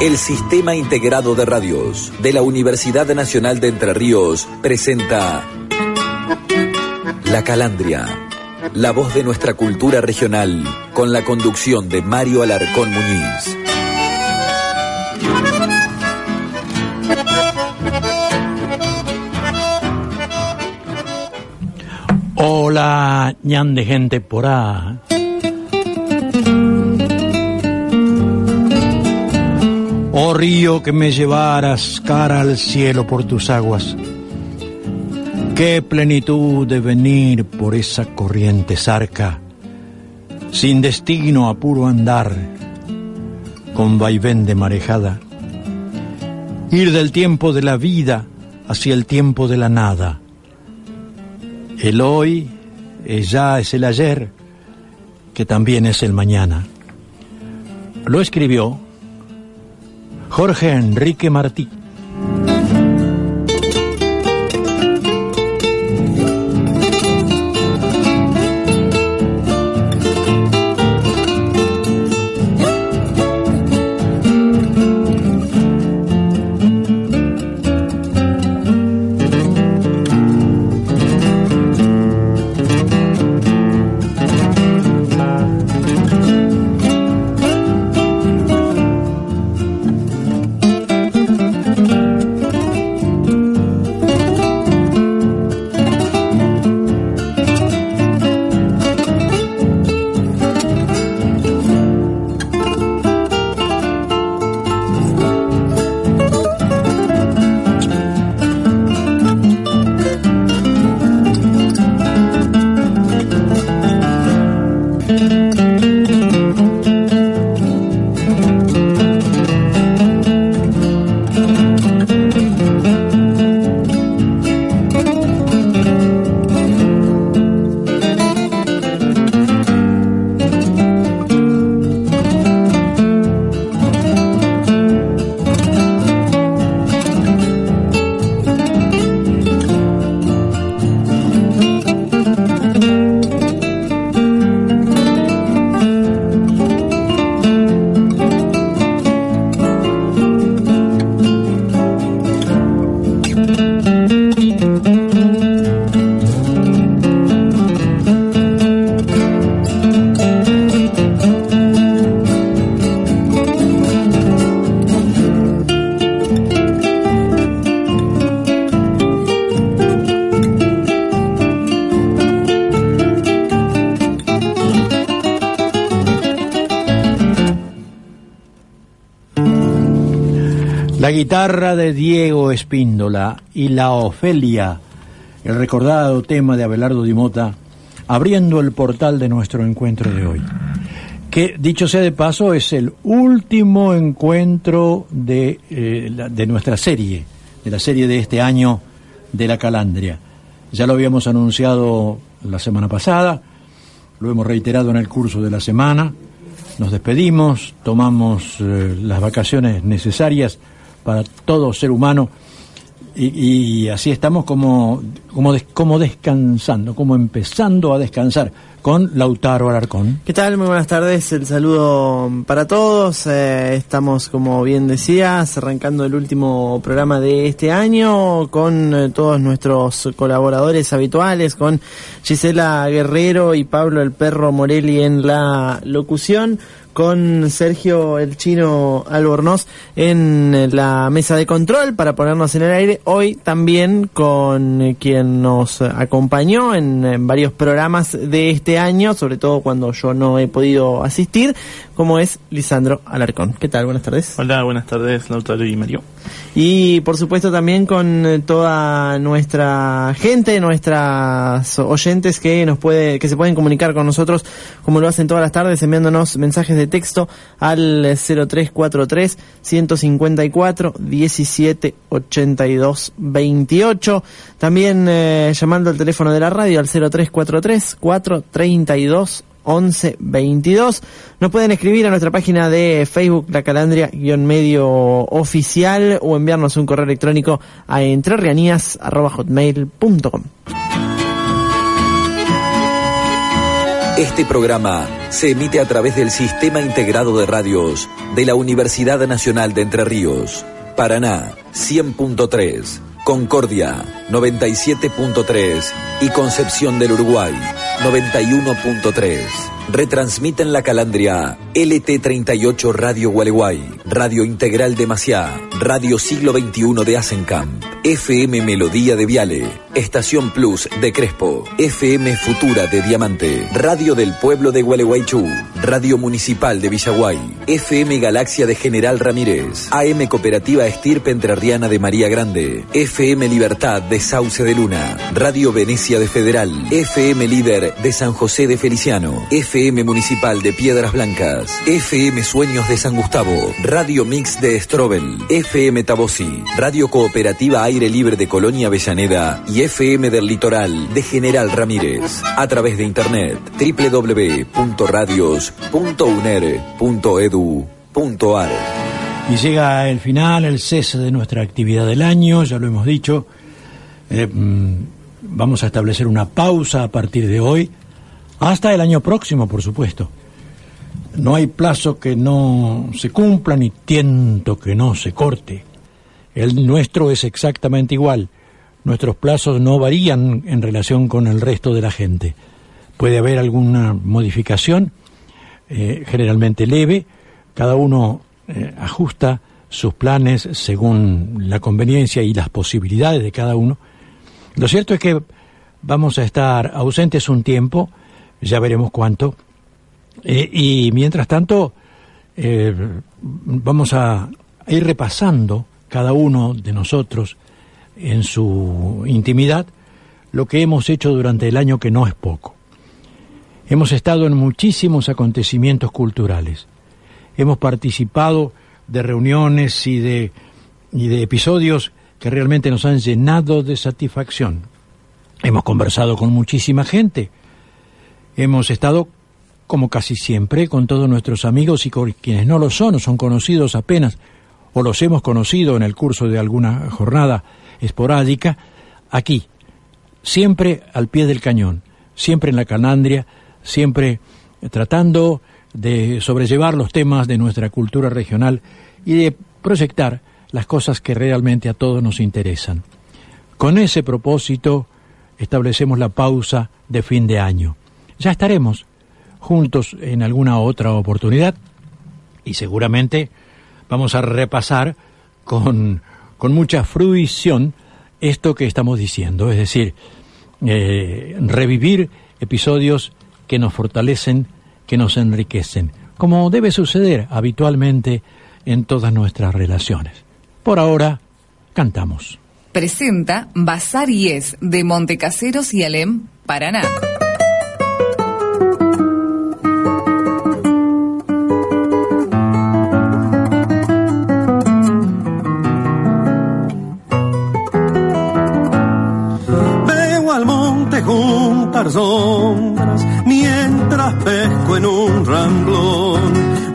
El Sistema Integrado de Radios de la Universidad Nacional de Entre Ríos presenta La Calandria, la voz de nuestra cultura regional, con la conducción de Mario Alarcón Muñiz. Hola, ñan de gente por ahí. Oh río que me llevaras cara al cielo por tus aguas. Qué plenitud de venir por esa corriente zarca, sin destino a puro andar, con vaivén de marejada. Ir del tiempo de la vida hacia el tiempo de la nada. El hoy ya es el ayer, que también es el mañana. Lo escribió Jorge Enrique Martí. La guitarra de Diego Espíndola y la Ofelia, el recordado tema de Abelardo Dimota, abriendo el portal de nuestro encuentro de hoy. Que, dicho sea de paso, es el último encuentro de, eh, la- de nuestra serie, de la serie de este año de la Calandria. Ya lo habíamos anunciado la semana pasada, lo hemos reiterado en el curso de la semana. Nos despedimos, tomamos eh, las vacaciones necesarias para todo ser humano y, y así estamos como, como, como descansando, como empezando a descansar con Lautaro Alarcón. ¿Qué tal? Muy buenas tardes. El saludo para todos. Eh, estamos, como bien decías, arrancando el último programa de este año con eh, todos nuestros colaboradores habituales, con Gisela Guerrero y Pablo el Perro Morelli en la locución con Sergio el Chino Albornoz en la mesa de control para ponernos en el aire. Hoy también con quien nos acompañó en, en varios programas de este año, sobre todo cuando yo no he podido asistir, como es Lisandro Alarcón. ¿Qué tal? Buenas tardes. Hola, buenas tardes, Lautaro y Mario. Y por supuesto también con eh, toda nuestra gente, nuestras oyentes que nos puede, que se pueden comunicar con nosotros, como lo hacen todas las tardes, enviándonos mensajes de texto al 0343 154 17 82 28. También eh, llamando al teléfono de la radio al 0343 432 11 22. Nos pueden escribir a nuestra página de Facebook, La Calandria-medio oficial, o enviarnos un correo electrónico a entrerrianías.com. Este programa se emite a través del Sistema Integrado de Radios de la Universidad Nacional de Entre Ríos. Paraná 100.3, Concordia 97.3 y Concepción del Uruguay 91.3. Retransmiten la calandria LT38 Radio Gualeguay, Radio Integral de Maciá, Radio Siglo XXI de Asencamp, FM Melodía de Viale, Estación Plus de Crespo, FM Futura de Diamante, Radio del Pueblo de Gualeguaychú, Radio Municipal de Villaguay, FM Galaxia de General Ramírez, AM Cooperativa Estirpe Entrerriana de María Grande, FM Libertad de Sauce de Luna, Radio Venecia de Federal, FM Líder de San José de Feliciano, FM Municipal de Piedras Blancas, FM Sueños de San Gustavo, Radio Mix de Estrobel, FM Tabosi, Radio Cooperativa Aire Libre de Colonia Avellaneda y FM del Litoral de General Ramírez. A través de internet www.radios.uner.edu.ar Y llega el final, el cese de nuestra actividad del año, ya lo hemos dicho. Eh, mm, vamos a establecer una pausa a partir de hoy, hasta el año próximo, por supuesto. No hay plazo que no se cumpla ni tiento que no se corte. El nuestro es exactamente igual. Nuestros plazos no varían en relación con el resto de la gente. Puede haber alguna modificación, eh, generalmente leve. Cada uno eh, ajusta sus planes según la conveniencia y las posibilidades de cada uno. Lo cierto es que vamos a estar ausentes un tiempo, ya veremos cuánto, eh, y mientras tanto eh, vamos a ir repasando cada uno de nosotros en su intimidad lo que hemos hecho durante el año que no es poco. Hemos estado en muchísimos acontecimientos culturales. Hemos participado de reuniones y de, y de episodios que realmente nos han llenado de satisfacción. Hemos conversado con muchísima gente. Hemos estado, como casi siempre, con todos nuestros amigos y con quienes no lo son o son conocidos apenas, o los hemos conocido en el curso de alguna jornada esporádica, aquí, siempre al pie del cañón, siempre en la canandria, siempre tratando de sobrellevar los temas de nuestra cultura regional y de proyectar las cosas que realmente a todos nos interesan. Con ese propósito establecemos la pausa de fin de año. Ya estaremos juntos en alguna otra oportunidad y seguramente vamos a repasar con, con mucha fruición esto que estamos diciendo, es decir, eh, revivir episodios que nos fortalecen, que nos enriquecen, como debe suceder habitualmente en todas nuestras relaciones. Por ahora, cantamos. Presenta Bazar y Es de Montecaseros y Alem, Paraná. Sombras mientras pesco en un ramblón.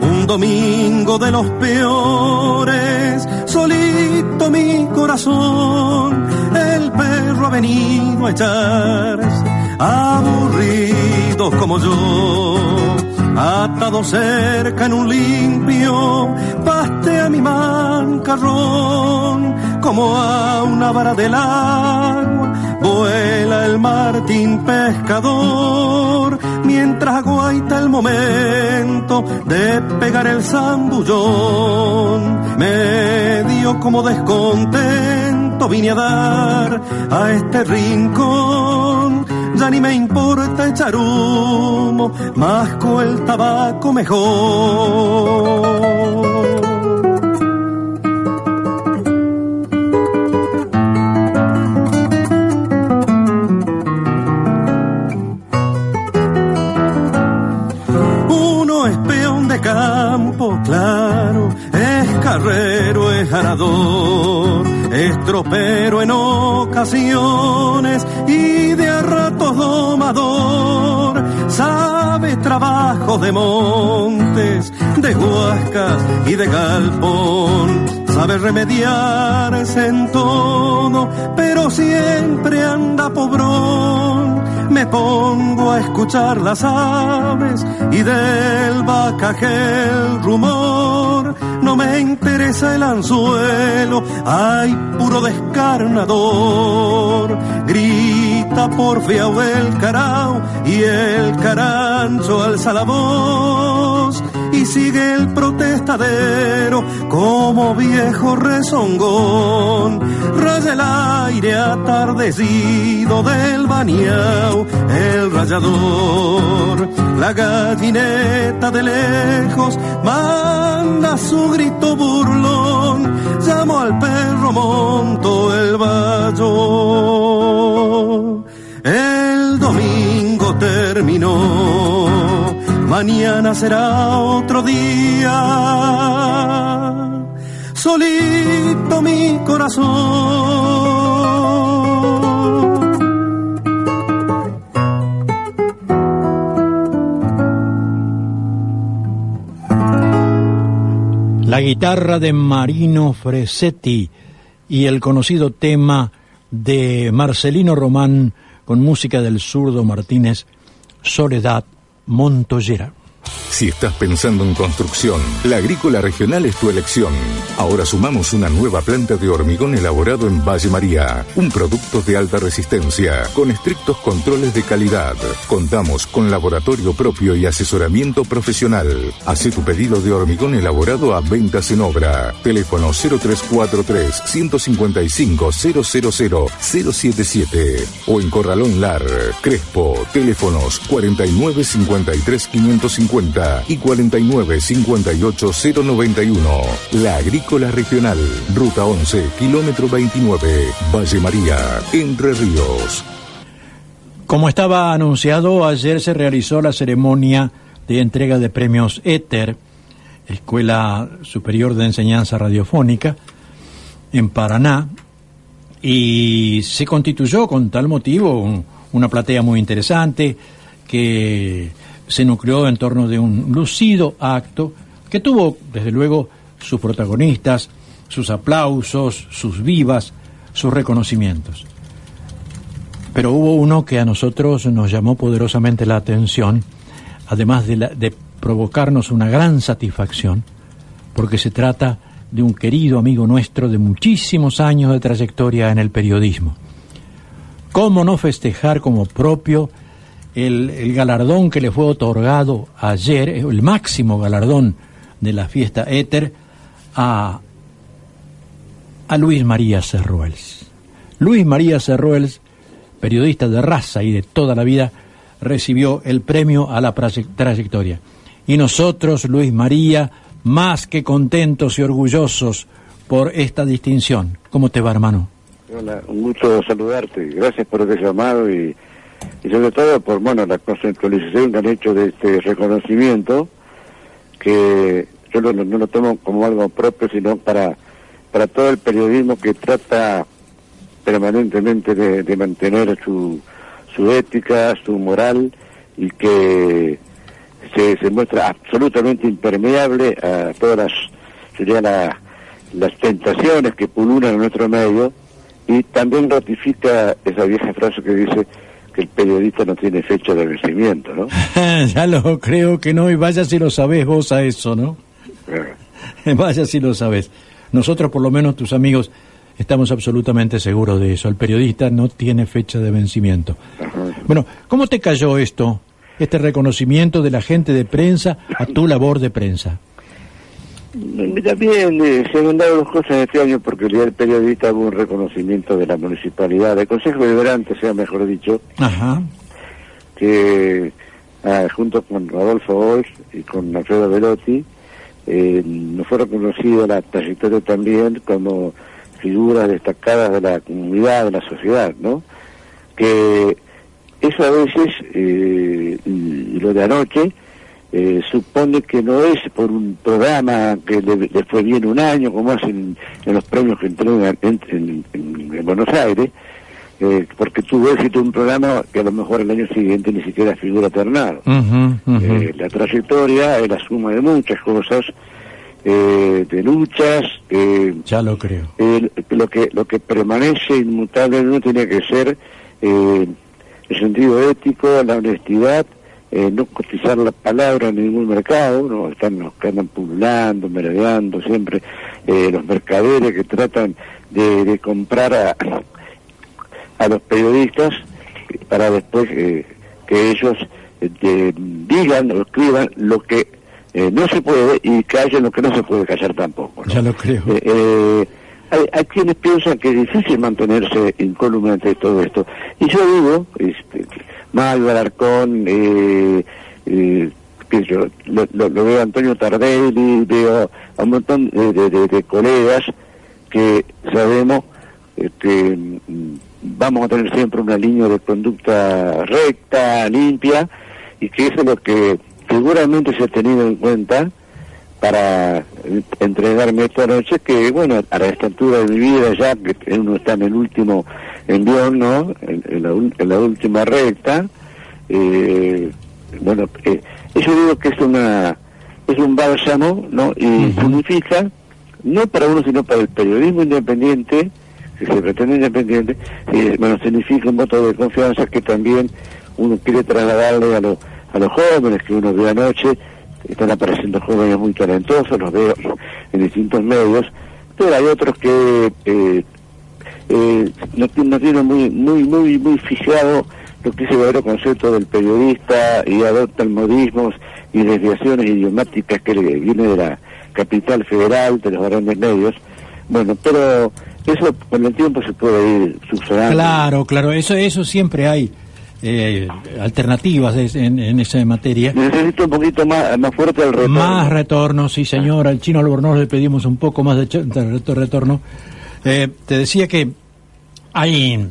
Un domingo de los peores, solito mi corazón. El perro ha venido a echarse, aburrido como yo. Atado cerca en un limpio, pastea mi mancarrón como a una vara del agua. Vuela el martín pescador mientras aguaita el momento de pegar el zambullón. Medio como descontento vine a dar a este rincón ya ni me importa echar humo, masco el tabaco mejor. Claro, es carrero, es ganador, es tropero en ocasiones y de a ratos domador, sabe trabajo de montes, de huascas y de galpón, sabe remediarse en todo, pero siempre anda pobrón me pongo a escuchar las aves y del el rumor. No me interesa el anzuelo, hay puro descarnador. Grita por fiao el carao y el carancho alza la voz sigue el protestadero como viejo rezongón. Raya el aire atardecido del bañao, el rayador, la gallineta de lejos manda su grito burlón, llamo al perro, monto el vallo. El domingo terminó mañana será otro día. Solito mi corazón. La guitarra de Marino Fresetti y el conocido tema de Marcelino Román con música del zurdo Martínez, Soledad Montoyera. Si estás pensando en construcción, la Agrícola Regional es tu elección. Ahora sumamos una nueva planta de hormigón elaborado en Valle María, un producto de alta resistencia, con estrictos controles de calidad. Contamos con laboratorio propio y asesoramiento profesional. Hace tu pedido de hormigón elaborado a ventas en obra. Teléfono 0343 155 000 077 o en Corralón Lar, Crespo, teléfonos 4953 550 y 49 58 091. La Agrícola Regional, Ruta 11, kilómetro 29, Valle María, Entre Ríos. Como estaba anunciado, ayer se realizó la ceremonia de entrega de premios ETER, Escuela Superior de Enseñanza Radiofónica, en Paraná, y se constituyó con tal motivo una platea muy interesante que se nucleó en torno de un lucido acto que tuvo, desde luego, sus protagonistas, sus aplausos, sus vivas, sus reconocimientos. Pero hubo uno que a nosotros nos llamó poderosamente la atención, además de, de provocarnos una gran satisfacción, porque se trata de un querido amigo nuestro de muchísimos años de trayectoria en el periodismo. ¿Cómo no festejar como propio el, galardón que le fue otorgado ayer, el máximo galardón de la fiesta Éter, a, a Luis María Cerruels. Luis María Cerruels, periodista de raza y de toda la vida, recibió el premio a la trayectoria. Y nosotros, Luis María, más que contentos y orgullosos por esta distinción. ¿Cómo te va, hermano? Hola, un gusto saludarte. Gracias por el llamado y sobre todo por bueno la conceptualización que han hecho de este reconocimiento que yo no, lo tomo como algo propio sino para para todo el periodismo que trata permanentemente de, mantener su su ética su moral y que se, se muestra absolutamente impermeable a todas las sería las tentaciones que pululan en nuestro medio y también ratifica esa vieja frase que dice que el periodista no tiene fecha de vencimiento, ¿no? ya lo creo que no, y vaya si lo sabés vos a eso, ¿no? vaya si lo sabés. Nosotros, por lo menos tus amigos, estamos absolutamente seguros de eso. El periodista no tiene fecha de vencimiento. Bueno, ¿cómo te cayó esto, este reconocimiento de la gente de prensa a tu labor de prensa? También eh, se han dado dos cosas este año porque el día del periodista hubo un reconocimiento de la municipalidad, del Consejo Deliberante, sea mejor dicho, que ah, junto con Rodolfo Bosch y con Alfredo Velotti, eh, nos fue reconocida la trayectoria también como figuras destacadas de la comunidad, de la sociedad, ¿no? Que eso a veces, eh, y lo de anoche, eh, supone que no es por un programa que le, le fue bien un año, como hacen en los premios que entregan en, en- en- en Buenos Aires, eh, porque tuvo éxito un programa que a lo mejor el año siguiente ni siquiera figura ternado. Eh, la trayectoria es la suma de muchas cosas, eh, de luchas, eh, ya lo creo. eh, lo que lo que permanece inmutable no tiene que ser eh, el sentido ético, la honestidad, eh, no cotizar la palabra en ningún mercado, no están los que andan pululando, merodeando siempre eh, los mercaderes que tratan de, de comprar a, a los periodistas para después eh, que ellos eh, te digan o escriban lo que eh, no se puede y callen lo que no se puede callar tampoco. ¿no? Ya lo creo. Eh, hay, hay quienes piensan que es difícil mantenerse incólume ante todo esto. Y yo digo, este, Malva, Alarcón, eh, eh, sé yo, lo, veo Antonio Tardelli, veo a un montón de, de- colegas que sabemos que mm, vamos a tener siempre una línea de conducta recta, limpia, y que eso es lo que seguramente se ha tenido en cuenta para entregarme esta noche, que bueno, a esta altura de mi vida ya, que uno está en el último envión, ¿no? En, en la, en la última recta, eh, bueno, eh, eso digo que es una es un bálsamo, ¿no? Y significa, no para uno, sino para el periodismo independiente, que se pretende independiente, eh, bueno, significa un voto de confianza que también uno quiere trasladarle a, los a los jóvenes que uno ve anoche, están apareciendo jóvenes muy talentosos, los veo en distintos medios, pero hay otros que eh, eh, no, ti- no tienen muy muy muy muy fijado lo que es el verdadero concepto del periodista y adoptan modismos y desviaciones idiomáticas que viene de la capital federal, de los grandes medios. Bueno, pero eso con el tiempo se puede ir subsanando. Claro, claro, eso, eso siempre hay eh, alternativas en, en esa materia. Necesito un poquito más, más fuerte el retorno. Más retorno, sí señor. Al chino Albornoz le pedimos un poco más de, de reto- retorno. Eh, te decía que hay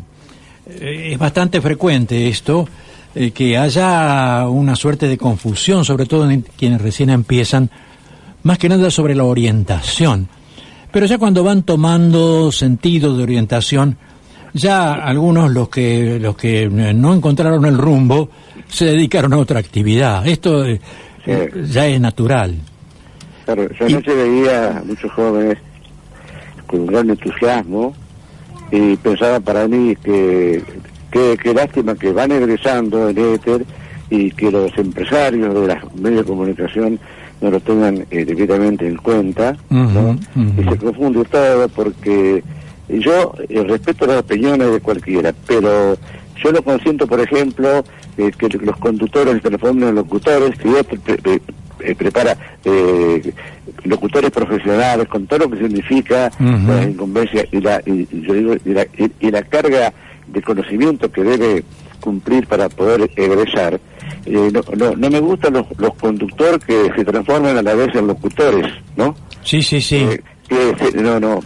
eh, es bastante frecuente esto, eh, que haya una suerte de confusión, sobre todo en quienes recién empiezan, más que nada sobre la orientación. Pero ya cuando van tomando sentido de orientación, ya algunos los que los que eh, no encontraron el rumbo se dedicaron a otra actividad. Esto eh, ya es natural. Claro, yo anoche veía a muchos jóvenes con un gran entusiasmo y pensaba para mí que qué lástima que van egresando en éter y que los empresarios de los medios de comunicación no lo tengan eh, debidamente en cuenta. Y se confunde todo porque yo eh, respeto las opiniones de cualquiera, pero yo lo consiento, por ejemplo, eh, que los conductores se transformen locutores, que pre- pre- eh, prepara eh, locutores profesionales con todo lo que significa Ujú. la incumbencia y la, y, yo digo, y la, y- y la carga de conocimiento que debe cumplir para poder egresar. Eh, no, no, no me gustan los, los conductores que se transforman a la vez en locutores, ¿no? Sí, sí, sí. Eh, que se- no, no,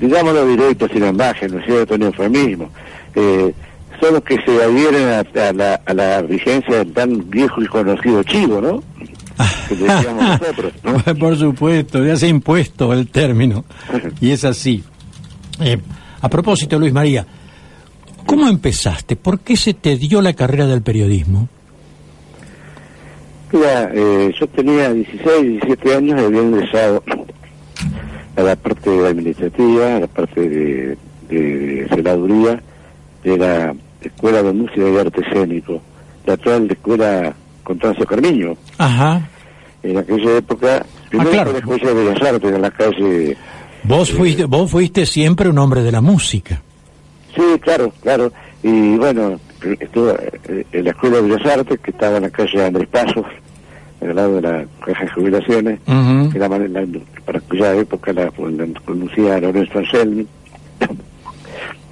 digámoslo directo, sin ambaje, ¿no es cierto? Ni eufemismo. Eh, son los que se adhieren a, a la, a la vigencia del tan viejo y conocido chivo, ¿no? Que decíamos nosotros, ¿no? Por supuesto, ya se ha impuesto el término. Y es así. Eh, a propósito, Luis María, ¿cómo empezaste? ¿Por qué se te dio la carrera del periodismo? Mira, eh, yo tenía 16, 17 años y había ingresado a la parte administrativa, a la parte de, de celaduría de la Escuela de Música y Arte Escénico, la actual Escuela Constancio Carmiño. Ajá. En aquella época, primero claro. fue la Escuela de Bellas Artes en la calle... Vos fuiste, vos fuiste siempre un hombre de la música. Sí, claro, claro. Y bueno, estuve eh, en la Escuela de Bellas Artes, que estaba en la calle Andrés Pasos, al lado de la caja de jubilaciones, que la, la- para aquella época la, la conducía Lorenzo Anselmi,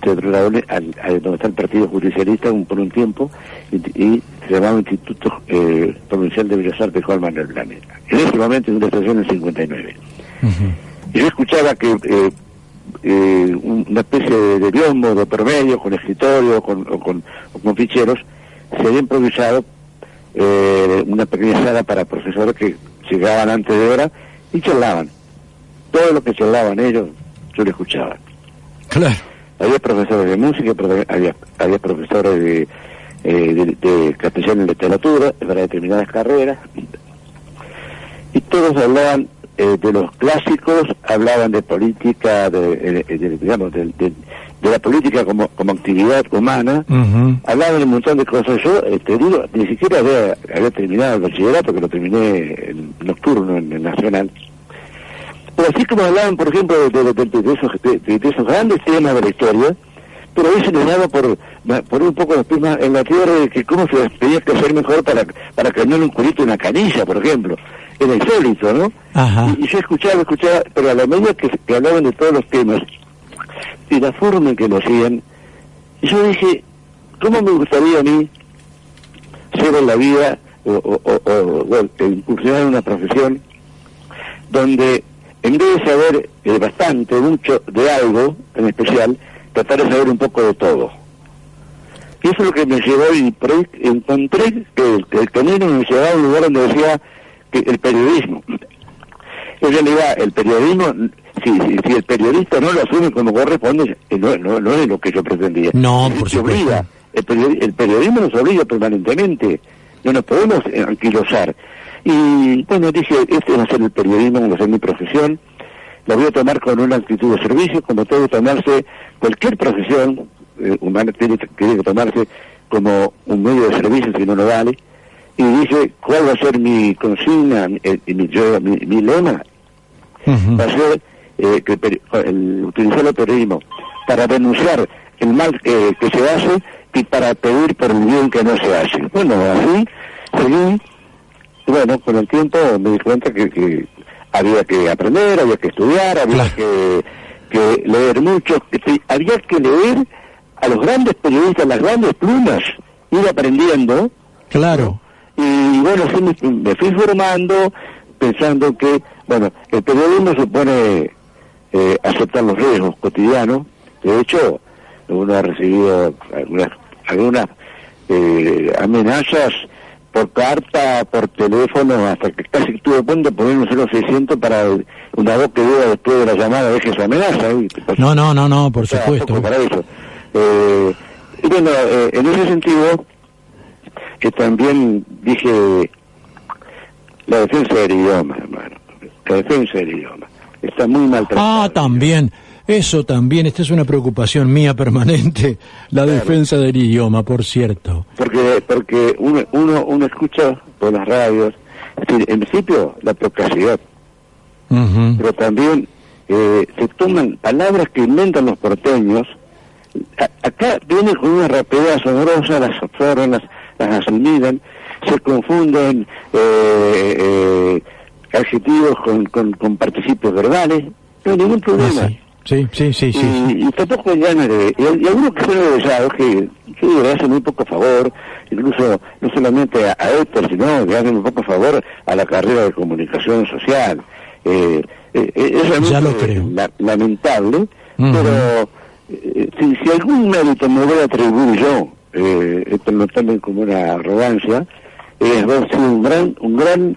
al, al- donde está el Partido Judicialista un, por un tiempo y, y se llamaba Instituto eh, Provincial de Bellas Artes Juan Manuel Blanes. En ese momento en una estación en 59. Y yo escuchaba que eh, eh, una especie de, biombo de promedio, con escritorio con, o, con, con ficheros, se había improvisado eh, una pequeña sala para profesores que llegaban antes de hora y charlaban. Todo lo que charlaban ellos, yo lo escuchaba. Claro. Había profesores de música, había, había profesores de, eh, de, de castellano en literatura para determinadas carreras. Y todos hablaban eh, de los clásicos, hablaban de política, de, digamos, de, la política como, como actividad humana, hablaban de un montón de cosas. Yo, eh, te digo, ni siquiera había, había terminado el bachillerato, que lo terminé en nocturno en el Nacional. Pero así como hablaban, por ejemplo, de, de esos, grandes temas de la historia, pero ahí se les daba por, por un poco los pies en la tierra de que cómo se tenía que hacer mejor para, para cambiar un culito en una canilla, por ejemplo. Era insólito, ¿no? Y, yo escuchaba, escuchaba, pero a la medida que, hablaban de todos los temas y la forma en que lo hacían, yo dije, ¿cómo me gustaría a mí ser en la vida o, o, o, incursionar en una profesión donde en vez de saber eh, bastante, mucho de algo en especial, tratar de saber un poco de todo. Y eso es lo que me llevó y por ahí encontré que el, camino me llevaba a un lugar donde decía que el periodismo. En realidad, el periodismo, si, si, el periodista no lo asume como corresponde, eh, no, no, no es lo que yo pretendía. No, por supuesto. Obliga. El, el, periodismo nos obliga permanentemente. No nos podemos anquilosar. Y bueno, dije, este va a ser el periodismo, va a ser mi profesión la voy a tomar con una actitud de servicio, como todo tomarse cualquier profesión eh, humana tiene, que tomarse como un medio de servicio si no lo vale. Y dije, ¿cuál va a ser mi consigna, mi, mi, lema? Va a ser eh, que el, utilizar el periodismo para denunciar el mal que se hace y para pedir por el bien que no se hace. Bueno, así seguí. Bueno, con el tiempo me di cuenta que había que aprender, había que estudiar, había que, leer mucho, había que leer a los grandes periodistas, las grandes plumas, ir aprendiendo. Claro. Y bueno, me, fui formando pensando que, bueno, el periodismo supone eh, aceptar los riesgos cotidianos. De hecho, uno ha recibido algunas, algunas eh, amenazas por carta, por teléfono, hasta que casi tuve punto de poner un 0600 para una voz que diga después de la llamada deje esa amenaza. No, no, no, no, por supuesto. Para eso. Eh, y bueno, eh, en ese sentido, que también dije la defensa del idioma, hermano. La defensa del idioma. Está muy maltratada. Ah, también. Eso también, esta es una preocupación mía permanente, la defensa del idioma, por cierto. Porque porque uno, uno, uno escucha por las radios, es decir, en principio la procacidad, pero también eh, se toman palabras que inventan los porteños, acá vienen con una rapidez asombrosa, las absorben, las, las asimilan, se confunden eh, eh, adjetivos con, con, con participios verbales, no hay ningún problema. Ah, Sí, sí, sí, sí. Y, tampoco hay ganas de... Y, algunos que son egresados que yo digo, hacen muy poco favor, incluso no solamente a, a sino que hacen un poco favor a la carrera de comunicación social. Eh, eh, eh es realmente lamentable, pero eh, si, si, algún mérito me voy a atribuir yo, eh, esto no tomen como una arrogancia, es haber sido un gran, un gran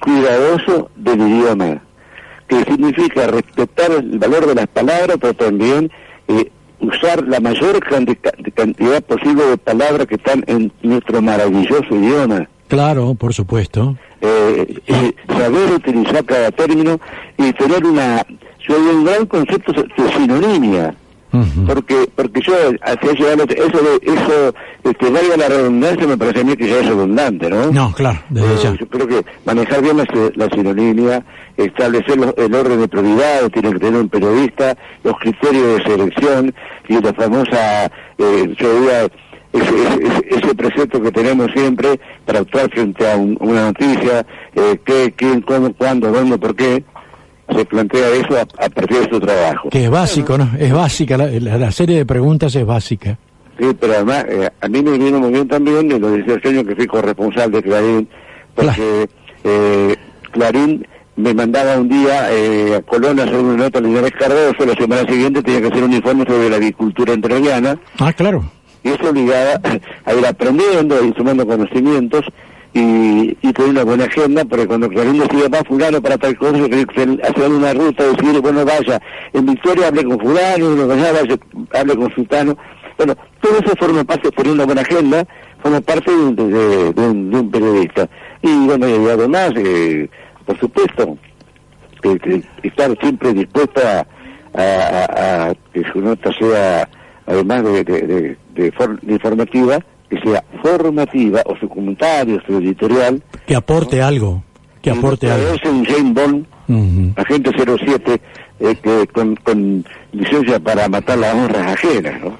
cuidadoso del idioma que significa respetar el valor de las palabras, pero también eh, usar la mayor cantidad posible de palabras que están en nuestro maravilloso idioma. Claro, por supuesto. Eh, saber utilizar cada término y tener una... Yo un gran concepto de sinonimia porque porque yo hacia llegar eso de, eso este valga la redundancia me parece a mí que ya es redundante no no claro desde eh, ya. yo creo que manejar bien la, la sinonimia establecer el orden de prioridad tiene que tener un periodista los criterios de selección y la famosa eh, yo diría ese, ese, precepto que tenemos siempre para actuar frente a una noticia, eh, qué, quién, cómo, cuándo, dónde, por qué, se plantea eso a, partir de su trabajo. Que es básico, ¿no? Es básica, la, serie de preguntas es básica. Sí, pero además, eh, a mí me vino muy bien también en los 18 años que fui corresponsal de Clarín, porque eh, Clarín me mandaba un día eh, a Colón a hacer una nota a Linares Cardoso, la semana siguiente tenía que hacer un informe sobre la agricultura entrerriana, Ah, claro. y eso obligaba a ir aprendiendo, ir sumando conocimientos y, y tener una buena agenda, porque cuando Clarín decía, va fulano para tal cosa, hacer- una ruta, decir, bueno, vaya, en Victoria hable con fulano, en vaya, hable con sultano. Bueno, todo eso forma parte, por una buena agenda, forma parte de, un- de- de de un periodista. Y bueno, y además, eh, por supuesto, que estar siempre dispuesta a, a- a que su nota sea, además de, de informativa, que sea formativa, o su comentario, su editorial. Que aporte algo. Que aporte algo. Es un James Bond, Ujú. agente 07, eh, que con, con licencia para matar las honras ajenas, ¿no?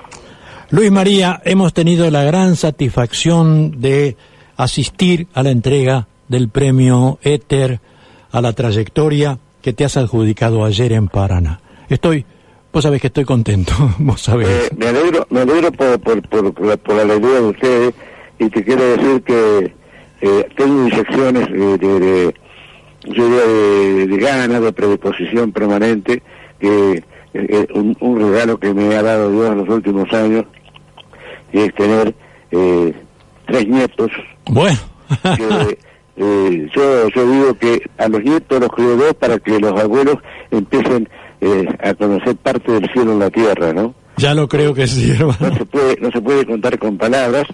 Luis María, hemos tenido la gran satisfacción de asistir a la entrega del premio Éter a la trayectoria que te has adjudicado ayer en Paraná. Estoy, vos sabés que estoy contento, vos sabés. Eh, me alegro, me alegro por, por, por, por la, por la alegría de ustedes y te quiero decir que eh, tengo inyecciones de, de, de, de ganas, de predisposición permanente, que eh, eh, un, un regalo que me ha dado Dios en los últimos años es tener eh, tres nietos Bueno, que eh, yo, yo digo que a los nietos los crió Dios para que los abuelos empiecen eh, a conocer parte del cielo en la tierra, ¿no? ya lo creo que sí, no hermano. se puede no se puede contar con palabras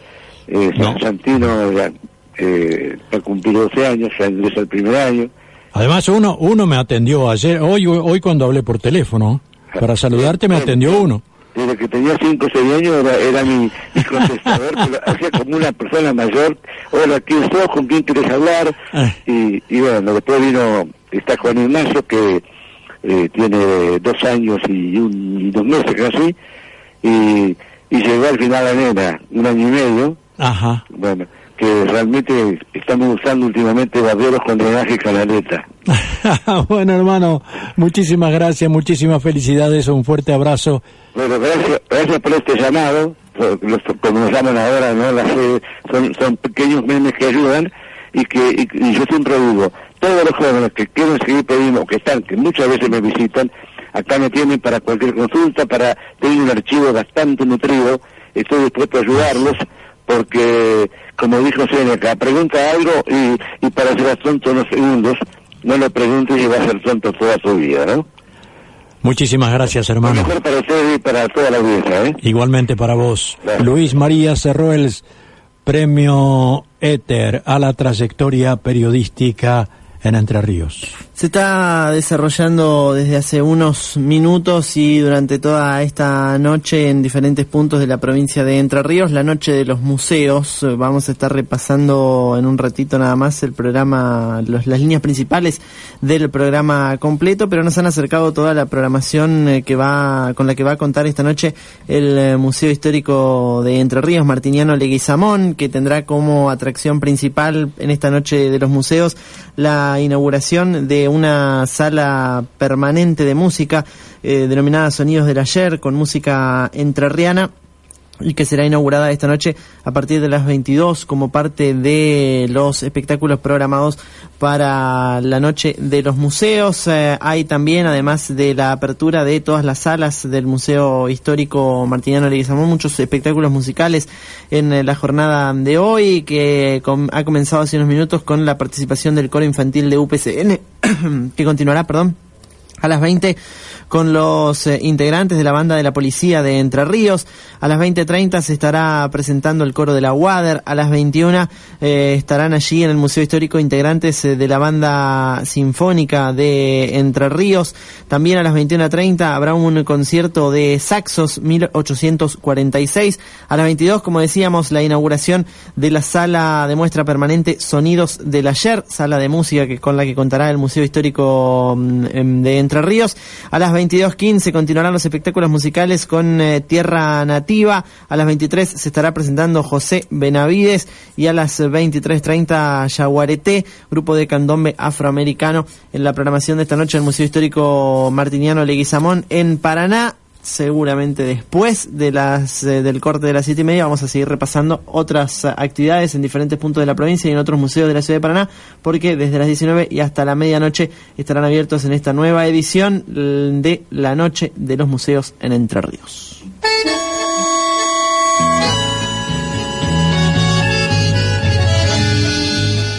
eh, San No. Santino ya eh, ha cumplido 12 años ya ingresa el primer año Además, uno, uno me atendió ayer, hoy, hoy cuando hablé por teléfono, para saludarte me atendió uno. desde que tenía 5 o 6 años era, era mi, mi contestador que lo hacía como una persona mayor hola quién sos con quién quieres hablar Eh. y, y bueno después vino está Juan Ignacio que eh, tiene dos años y, un, y dos meses casi y, y llegó al final la nena un año y medio Ajá. Bueno, que realmente estamos usando últimamente barberos con drenaje y canaleta. bueno, hermano, muchísimas gracias, muchísimas felicidades, un fuerte abrazo. Bueno, gracias, gracias por este llamado, los- como nos llaman ahora, ¿no? Las, eh, son, son pequeños memes que ayudan y que y, y yo siempre digo, todos los jóvenes que quieren seguir pidiendo, que están, que muchas veces me visitan, acá me tienen para cualquier consulta, para tener un archivo bastante nutrido, estoy dispuesto a ayudarlos, porque, como dijo Seneca, pregunta algo y, y para ser tonto unos segundos, no lo preguntes y va a ser tonto toda tu vida, ¿no? Muchísimas gracias, Lo hermano. mejor para ustedes y para toda la audiencia, ¿eh? Igualmente para vos. Gracias. Luis María cerró el premio Éter a la trayectoria periodística en Entre Ríos. Se está desarrollando desde hace unos minutos y durante toda esta noche en diferentes puntos de la provincia de Entre Ríos, la noche de los museos. Vamos a estar repasando en un ratito nada más el programa, los- las líneas principales del programa completo, pero nos han acercado toda la programación eh, que va, con la que va a contar esta noche el eh, Museo Histórico de Entre Ríos, Martiniano Leguizamón, que tendrá como atracción principal en esta noche de los museos la inauguración de una sala permanente de música eh, denominada Sonidos del Ayer, con música entrerriana y que será inaugurada esta noche a partir de las 22 como parte de los espectáculos programados para la noche de los museos. Eh, hay también, además de la apertura de todas las salas del Museo Histórico Martiniano Leguizamón, muchos espectáculos musicales en eh, la jornada de hoy, que com- ha comenzado hace unos minutos con la participación del coro infantil de UPCN, que continuará, perdón, a las 20 con los eh, integrantes de la banda de la policía de Entre Ríos. A las 20.30 se estará presentando el coro de la Wader. A las 21 eh, estarán allí en el Museo Histórico integrantes eh, de la banda sinfónica de Entre Ríos. También a las 21.30 habrá un concierto de saxos 1846. A las 22, como decíamos, la inauguración de la sala de muestra permanente Sonidos del Ayer, sala de música que, con la que contará el Museo Histórico mm, em, de Entre Ríos. A las 22.15 continuarán los espectáculos musicales con eh, Tierra Nativa. A las 23 se estará presentando José Benavides y a las 23.30 Yaguareté, grupo de candombe afroamericano en la programación de esta noche del Museo Histórico Martiniano Leguizamón en Paraná. Seguramente después de las eh, del corte de las siete y media vamos a seguir repasando otras eh, actividades en diferentes puntos de la provincia y en otros museos de la ciudad de Paraná, porque desde las 19 y hasta la medianoche estarán abiertos en esta nueva edición de la Noche de los Museos en Entre Ríos.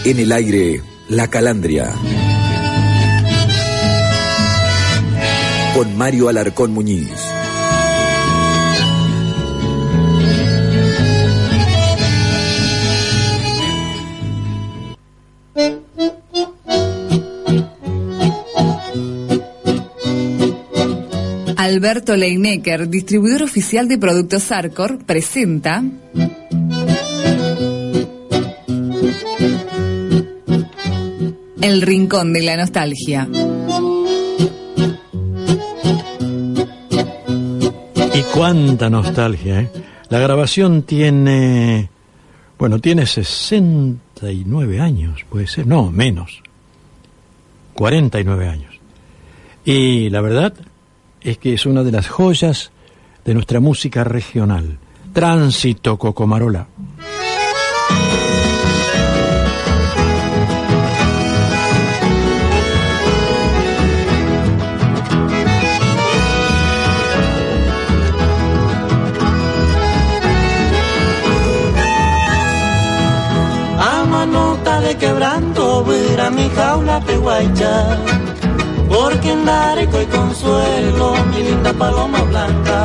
En el aire, la calandria. Con Mario Alarcón Muñiz. Alberto Leinecker, distribuidor oficial de productos Arcor, presenta El Rincón de la Nostalgia. Y cuánta nostalgia, ¿eh? La grabación tiene, bueno, tiene 69 años, puede ser, no, menos, 49 años. Y la verdad es que es una de las joyas de nuestra música regional. Tránsito Cocomarola. A manota de quebranto, ver a mi jaula peguaycha porque andaré coi consuelo, mi linda paloma blanca.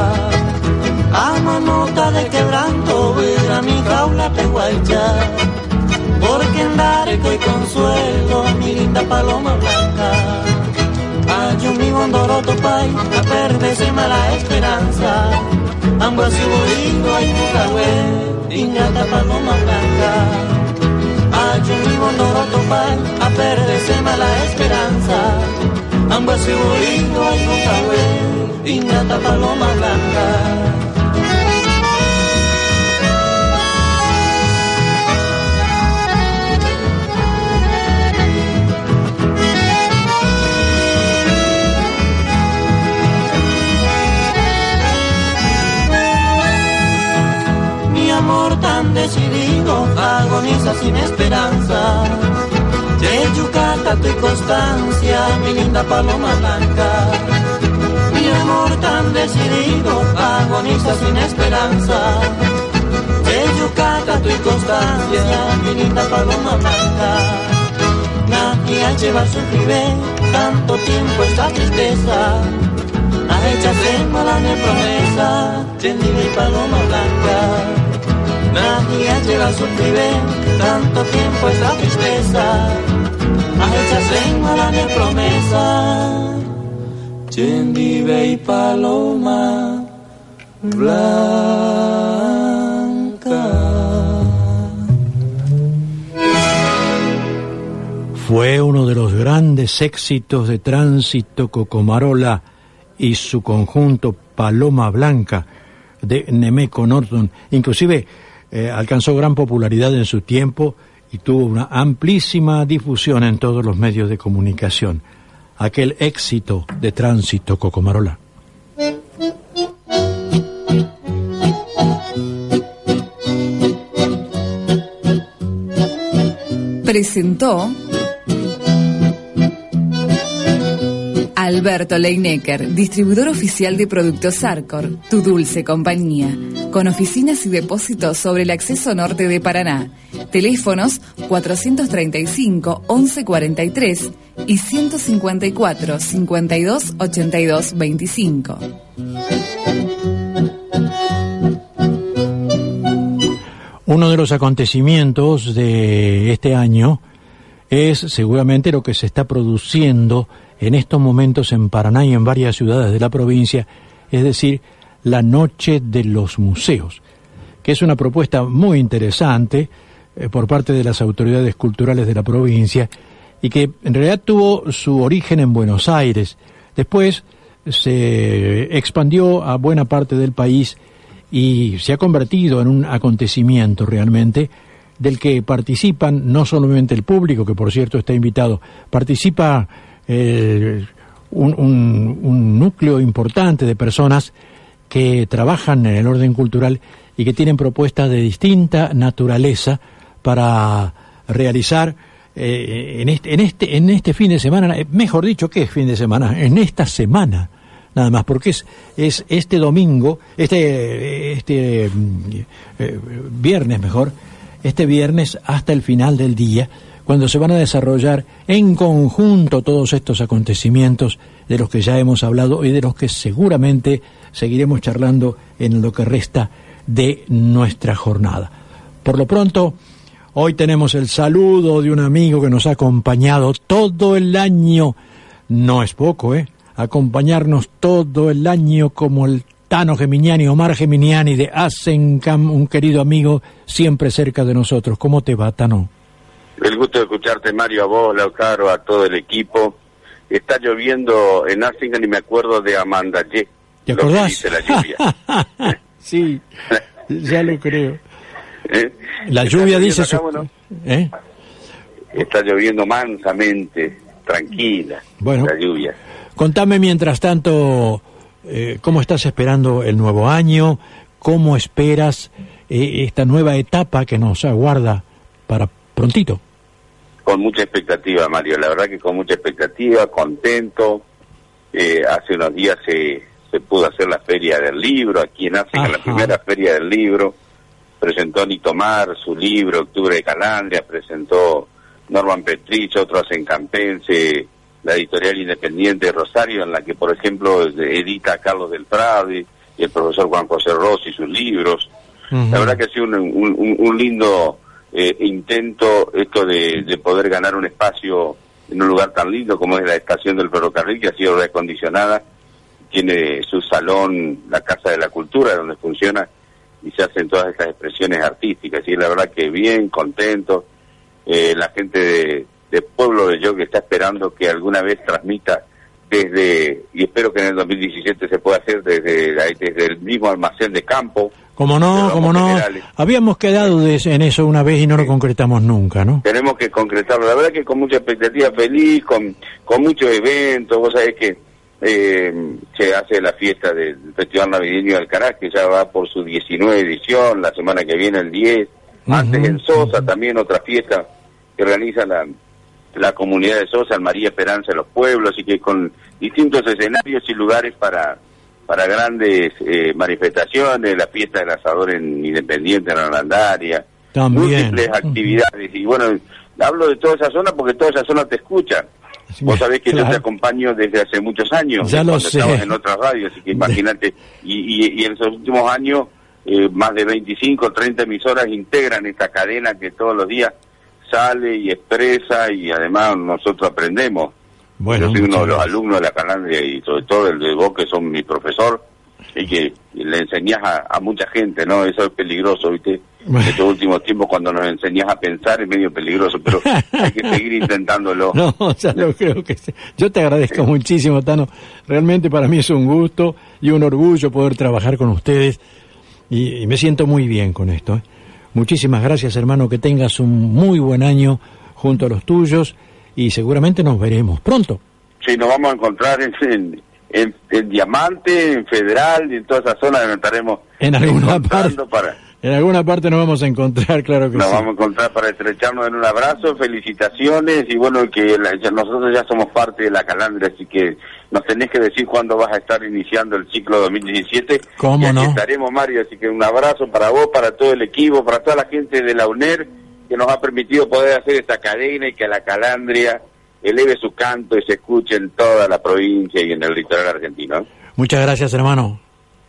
Ama nota de quebranto, a mi jaula peguaycha. Porque andaré coi consuelo, mi linda paloma blanca. Ayo mi bondoroto pai, a perderse mala esperanza. Ambos así bolido, ay mucahue, ingrata paloma blanca. Ayo mi bondoroto pai, a perderse mala esperanza. Ambas se volviendo al y ingrata paloma blanca. Amor tan decidido agoniza sin esperanza. De Yucata tu constancia, paloma blanca. Mi amor tan decidido, agoniza sin esperanza. De Yucata tu constancia, mi linda paloma blanca. Nadie a llevar su tanto tiempo esta tristeza. A echarse mala mi promesa, y paloma blanca. Nadie a llevar su tanto tiempo esta tristeza. Promesa, paloma blanca. Fue uno de los grandes éxitos de Tránsito Cocomarola y su conjunto Paloma Blanca de Nemeco Norton. Inclusive eh, alcanzó gran popularidad en su tiempo y tuvo una amplísima difusión en todos los medios de comunicación. Aquel éxito de Tránsito Cocomarola. Presentó Alberto Leinecker, distribuidor oficial de productos Arcor, tu dulce compañía, con oficinas y depósitos sobre el acceso norte de Paraná. Teléfonos 435 1143 y 154 52 82 25. Uno de los acontecimientos de este año es seguramente lo que se está produciendo en estos momentos en Paraná y en varias ciudades de la provincia, es decir, la Noche de los Museos, que es una propuesta muy interesante eh, por parte de las autoridades culturales de la provincia y que en realidad tuvo su origen en Buenos Aires. Después se expandió a buena parte del país y se ha convertido en un acontecimiento realmente del que participan no solamente el público, que por cierto está invitado, participa eh, un, un- núcleo importante de personas que trabajan en el orden cultural y que tienen propuestas de distinta naturaleza para realizar eh, en, este, en, este, en este fin de semana, eh, mejor dicho, ¿qué es fin de semana? En esta semana, nada más, porque es, es este domingo, este, este viernes mejor, este viernes hasta el final del día, cuando se van a desarrollar en conjunto todos estos acontecimientos de los que ya hemos hablado y de los que seguramente seguiremos charlando en lo que resta de nuestra jornada. Por lo pronto, hoy tenemos el saludo de un amigo que nos ha acompañado todo el año. No es poco, ¿eh? Acompañarnos todo el año como el Tano Geminiani, Omar Geminiani de Asencam, un querido amigo siempre cerca de nosotros. ¿Cómo te va, Tano? El gusto de escucharte, Mario, a vos, Lautaro, a todo el equipo. Está lloviendo en Arsingan y me acuerdo de Amanda Ye. ¿Te lo que acordás? dice la lluvia. sí, ya lo creo. ¿Eh? La lluvia dice acá, su- bueno, ¿Eh? Está lloviendo mansamente, tranquila, Bueno. la lluvia. Contame mientras tanto eh, cómo estás esperando el nuevo año, cómo esperas esta nueva etapa que nos aguarda para prontito. Con mucha expectativa, Mario. La verdad que con mucha expectativa, contento. Eh, hace unos días se, se pudo hacer la feria del libro aquí en África, la primera feria del libro. Presentó Nito Mar su libro, Octubre de Calandria, presentó Norman Petrich, otro en Campense, la editorial independiente de Rosario, en la que, por ejemplo, edita Carlos del Prade y el profesor Juan José Rossi sus libros. La verdad que ha sido un- un- un lindo eh, intento esto de, de poder ganar un espacio en un lugar tan lindo como es la estación del ferrocarril, que ha sido reacondicionada, tiene su salón, la Casa de la Cultura, donde funciona y se hacen todas estas expresiones artísticas. Y la verdad que bien, contento. Eh, la gente de, de Pueblo de Yo que está esperando que alguna vez transmita desde, y espero que en el 2017 se pueda hacer desde, desde el mismo almacén de campo, Como no, como no. generales. Habíamos quedado de- en eso una vez y no lo concretamos nunca, ¿no? tenemos que concretarlo. La verdad que con mucha expectativa, feliz, con, con muchos eventos. Vos sabés que eh, se hace la fiesta del Festival Navideño de Alcaraz, que ya va por su 19 edición, la semana que viene el 10. Antes en Sosa también otra fiesta que organiza la, la comunidad de Sosa, el María Esperanza de los Pueblos, y que con distintos escenarios y lugares para para grandes eh, manifestaciones, la fiesta del asador en Independiente, en Arlandaria, También. múltiples actividades. Y bueno, hablo de toda esa zona porque toda esa zona te escucha. Vos sabés que yo te acompaño desde hace muchos años, Ya lo cuando sé. en otras radios, así que imagínate. Y, y, y en esos últimos años, eh, más de 25, 30 emisoras integran esta cadena que todos los días sale y expresa y además nosotros aprendemos. Bueno, Yo soy uno de los alumnos de la Calandria y sobre todo el de vos que son mi profesor y que le enseñás a, a mucha gente, ¿no? Eso es peligroso, ¿viste? En estos últimos tiempos cuando nos enseñás a pensar es medio peligroso, pero hay que seguir intentándolo. No, ya lo creo que sí. Yo te agradezco muchísimo, Tano. Realmente para mí es un gusto y un orgullo poder trabajar con ustedes y, y me siento muy bien con esto. ¿eh? Muchísimas gracias, hermano. Que tengas un muy buen año junto a los tuyos y seguramente nos veremos pronto. Sí, nos vamos a encontrar en, en, en- en Diamante, en Federal y en toda esa zona donde estaremos En alguna encontrando para En alguna parte nos vamos a encontrar, claro que nos sí. vamos a encontrar para estrecharnos en un abrazo, felicitaciones y bueno que la- ya- nosotros ya somos parte de la calandra, así que nos tenés que decir cuándo vas a estar iniciando el ciclo 2017. ¿Cómo y aquí no? estaremos Mario, así que un abrazo para vos, para todo el equipo, para toda la gente de la UNER que nos ha permitido poder hacer esta cadena y que la calandria eleve su canto y se escuche en toda la provincia y en el litoral argentino. Muchas gracias, hermano.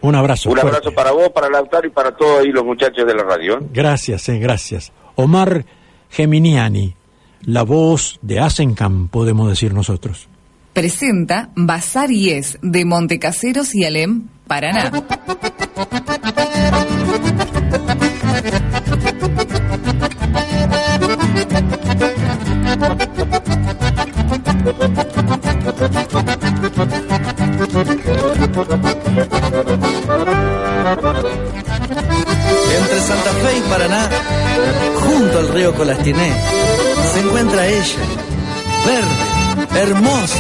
Un abrazo. Un fuerte. abrazo para vos, para Lautaro y para todos ahí los muchachos de la radio. Gracias, eh, gracias. Omar Geminiani, la voz de Asencam, podemos decir nosotros. Presenta Bazar y Es de Montecaseros y Alem, Paraná. Río Colastiné, se encuentra ella, verde, hermosa,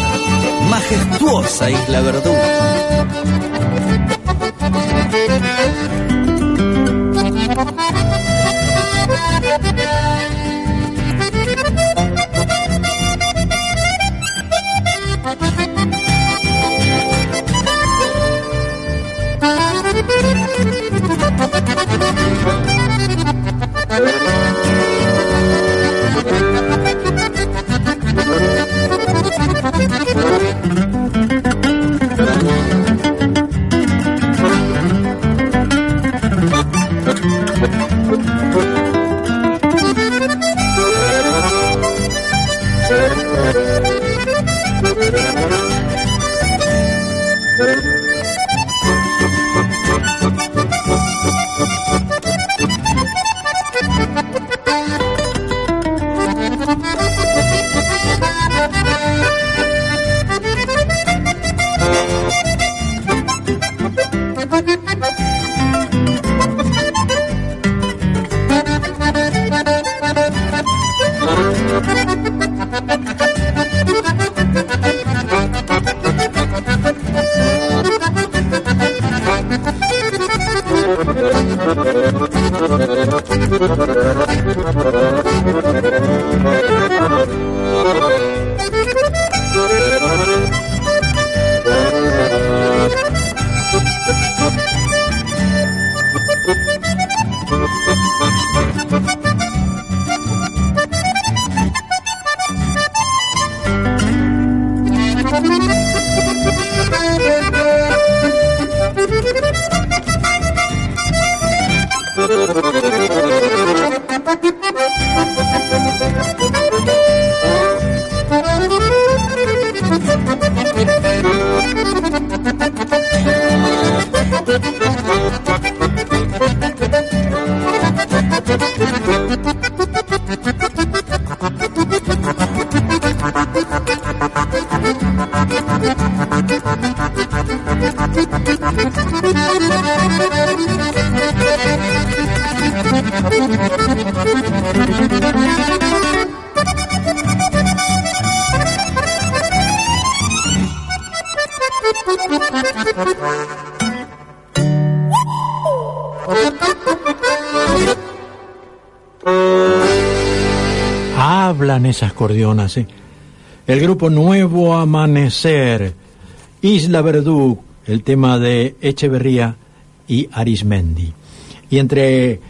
majestuosa Isla Verdú. Thank you. Cordionas, ¿eh? El grupo Nuevo Amanecer, Isla Verdú, el tema de Echeverría y Arismendi. Y entre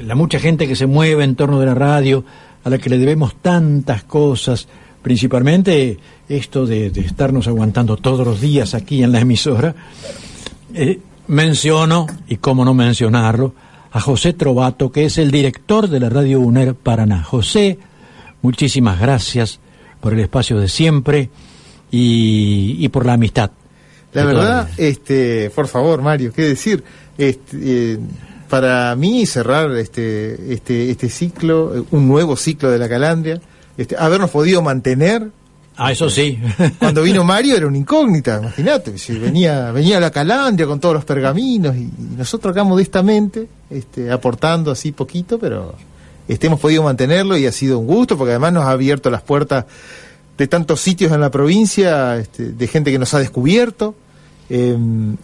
la mucha gente que se mueve en torno de la radio, a la que le debemos tantas cosas, principalmente esto de, de estarnos aguantando todos los días aquí en la emisora, eh, menciono, y cómo no mencionarlo, a José Trovato, que es el director de la Radio UNER Paraná. José, muchísimas gracias por el espacio de siempre y, y por la amistad. La verdad, este, por favor, Mario, qué decir, este, eh, para mí cerrar este, este, este ciclo, eh, un nuevo ciclo de la Calandria, este, habernos podido mantener. Ah, eso sí. Cuando vino Mario era una incógnita, imagínate, venía, venía la Calandria con todos los pergaminos y, y nosotros acá modestamente, este, aportando así poquito, pero este, hemos podido mantenerlo y ha sido un gusto porque además nos ha abierto las puertas de tantos sitios en la provincia, este, de gente que nos ha descubierto eh,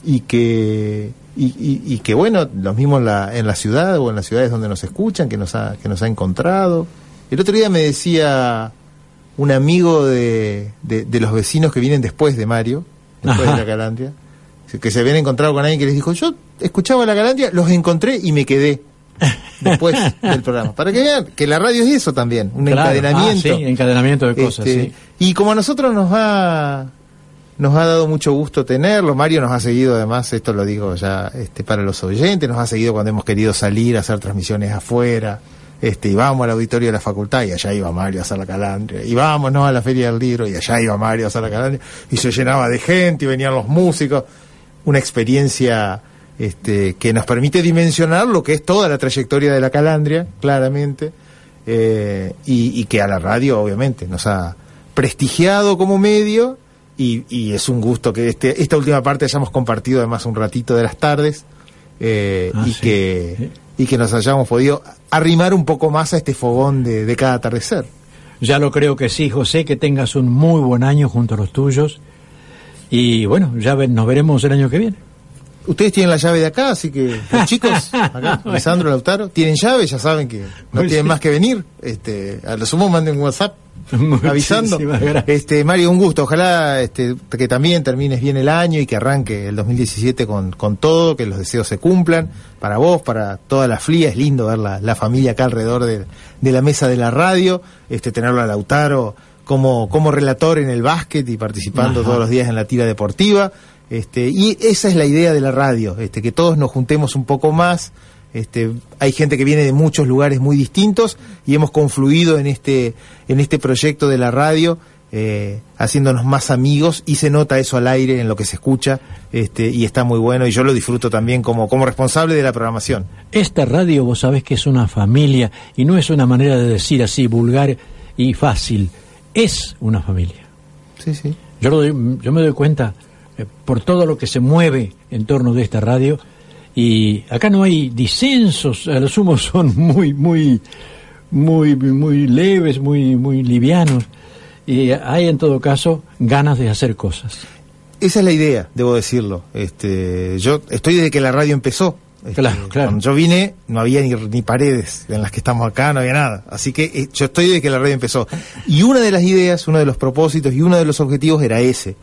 y que y, y- y que bueno, los mismos en la, en la ciudad o en las ciudades donde nos escuchan, que nos ha, que nos ha encontrado. El otro día me decía un amigo de, de, de los vecinos que vienen después de Mario, después Ajá. de la Calandria, que se habían encontrado con alguien que les dijo, yo escuchaba la Calandria, los encontré y me quedé después del programa. Para que vean que la radio es eso también, un Claro. encadenamiento. Ah, sí, encadenamiento de cosas, Este, sí. Y como a nosotros nos ha nos ha dado mucho gusto tenerlo, Mario nos ha seguido además, esto lo digo ya este, para los oyentes, nos ha seguido cuando hemos querido salir a hacer transmisiones afuera, este, y vamos al auditorio de la facultad y allá iba Mario a hacer la calandria, y vamos ¿no? a la feria del libro y allá iba Mario a hacer la calandria, y se llenaba de gente y venían los músicos, una experiencia este, que nos permite dimensionar lo que es toda la trayectoria de la calandria, claramente, eh, y, y que a la radio obviamente nos ha prestigiado como medio y, y es un gusto que este, esta última parte hayamos compartido además un ratito de las tardes eh, Ah, y, sí. que, y que nos hayamos podido arrimar un poco más a este fogón de, de cada atardecer. Ya lo creo que sí, José, que tengas un muy buen año junto a los tuyos Y bueno, ya nos veremos el año que viene. Ustedes tienen la llave de acá, así que los chicos, acá, Lisandro, Lautaro, tienen llave, ya saben que no tienen más que venir. Este, a lo sumo manden un WhatsApp avisando. Gracias. Este, Mario, un gusto. Ojalá este, que también termines bien el año y que arranque el 2017 con, con todo, que los deseos se cumplan. Para vos, para toda la flia, es lindo ver la, la familia acá alrededor de, de la mesa de la radio, este, tenerlo a Lautaro como, como relator en el básquet y participando Ajá. todos los días en la tira deportiva. Este, y esa es la idea de la radio, este, que todos nos juntemos un poco más. Este, hay gente que viene de muchos lugares muy distintos y hemos confluido en este, en este proyecto de la radio, eh, haciéndonos más amigos y se nota eso al aire en lo que se escucha este, y está muy bueno y yo lo disfruto también como, como responsable de la programación. Esta radio, vos sabés que es una familia y no es una manera de decir así vulgar y fácil. Es una familia. Sí, sí. Yo, lo doy- yo me doy cuenta por todo lo que se mueve en torno de esta radio y acá no hay disensos, a lo sumo son muy, muy, muy, muy leves, muy, muy livianos y hay en todo caso ganas de hacer cosas. Esa es la idea, debo decirlo. Este, yo estoy desde que la radio empezó. Este, Claro, claro. Cuando yo vine no había ni, ni paredes en las que estamos acá, no había nada. Así que eh, yo estoy desde que la radio empezó. Y una de las ideas, uno de los propósitos y uno de los objetivos era ese,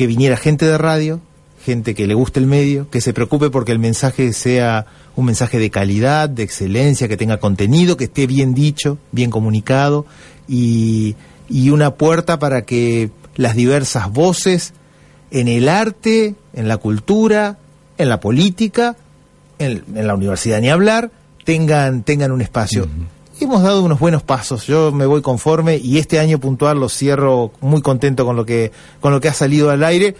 que viniera gente de radio, gente que le guste el medio, que se preocupe porque el mensaje sea un mensaje de calidad, de excelencia, que tenga contenido, que esté bien dicho, bien comunicado y, y una puerta para que las diversas voces en el arte, en la cultura, en la política, en, la universidad ni hablar, tengan, tengan un espacio. Hemos dado unos buenos pasos, yo me voy conforme y este año puntual lo cierro muy contento con lo que, con lo que ha salido al aire.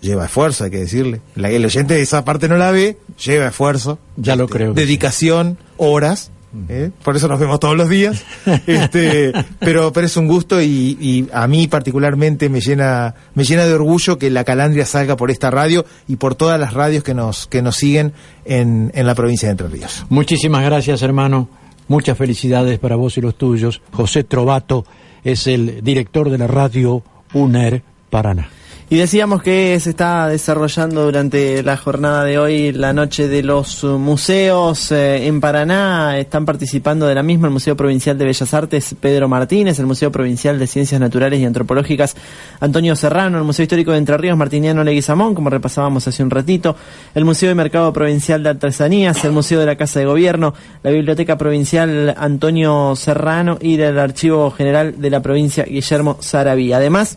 Lleva esfuerzo, hay que decirle. La, el oyente de esa parte no la ve, lleva esfuerzo. Ya lo creo. que sí. Dedicación, horas. ¿eh? Por eso nos vemos todos los días. este, pero, pero es un gusto y, y a mí particularmente me llena, me llena de orgullo que la calandria salga por esta radio y por todas las radios que nos, que nos siguen en, en la provincia de Entre Ríos. Muchísimas gracias, hermano. Muchas felicidades para vos y los tuyos. José Trovato es el director de la radio UNER Paraná. Y decíamos que se está desarrollando durante la jornada de hoy la noche de los museos eh, en Paraná. Están participando de la misma el Museo Provincial de Bellas Artes Pedro Martínez, el Museo Provincial de Ciencias Naturales y Antropológicas Antonio Serrano, el Museo Histórico de Entre Ríos Martiniano Leguizamón, como repasábamos hace un ratito, el Museo de Mercado Provincial de Artesanías, el Museo de la Casa de Gobierno, la Biblioteca Provincial Antonio Serrano y el Archivo General de la provincia Guillermo Saraví. Además,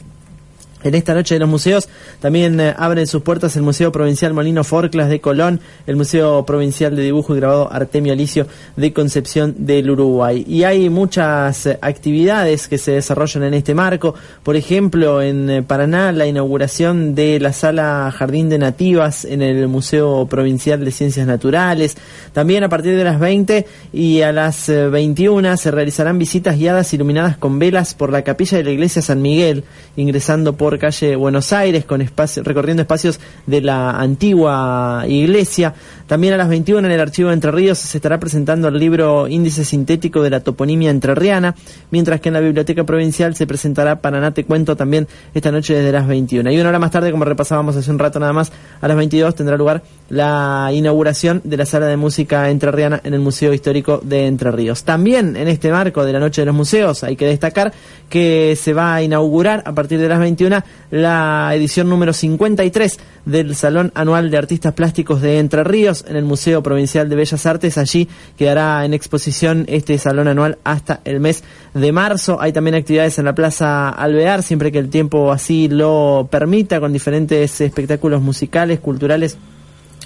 en esta noche de los museos también eh, abren sus puertas el Museo Provincial Molino Forclas de Colón, el Museo Provincial de Dibujo y Grabado Artemio Alicio de Concepción del Uruguay. Y hay muchas eh, actividades que se desarrollan en este marco. Por ejemplo, en eh, Paraná, la inauguración de la sala Jardín de Nativas en el Museo Provincial de Ciencias Naturales. También a partir de las 20 y a las eh, 21 se realizarán visitas guiadas iluminadas con velas por la capilla de la iglesia San Miguel, ingresando por calle Buenos Aires, con espacio, recorriendo espacios de la antigua iglesia. También a las 21 en el Archivo de Entre Ríos se estará presentando el libro Índice Sintético de la Toponimia Entrerriana, mientras que en la Biblioteca Provincial se presentará Paraná Te Cuento también esta noche desde las 21. Y una hora más tarde, como repasábamos hace un rato nada más, a las 22 tendrá lugar la inauguración de la Sala de Música Entrerriana en el Museo Histórico de Entre Ríos. También en este marco de la Noche de los Museos hay que destacar que se va a inaugurar a partir de las 21 la edición número 53 del Salón Anual de Artistas Plásticos de Entre Ríos en el Museo Provincial de Bellas Artes. Allí quedará en exposición este salón anual hasta el mes de marzo. Hay también actividades en la Plaza Alvear, siempre que el tiempo así lo permita, con diferentes espectáculos musicales, culturales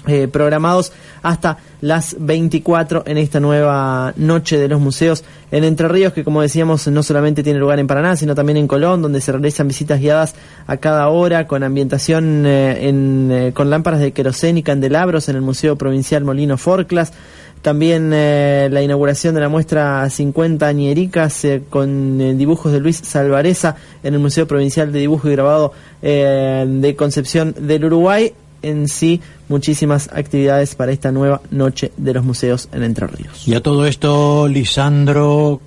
eh, programados hasta las 24 en esta nueva noche de los museos en Entre Ríos, que como decíamos no solamente tiene lugar en Paraná, sino también en Colón, donde se realizan visitas guiadas a cada hora con ambientación eh, en, eh, con lámparas de querosén y candelabros en el Museo Provincial Molino Forclas. También la inauguración de la muestra 50 añericas con dibujos de Luis Salvareza en el Museo Provincial de Dibujo y Grabado de Concepción del Uruguay en sí muchísimas actividades para esta nueva noche de los museos en Entre Ríos. Y a todo esto, Lisandro,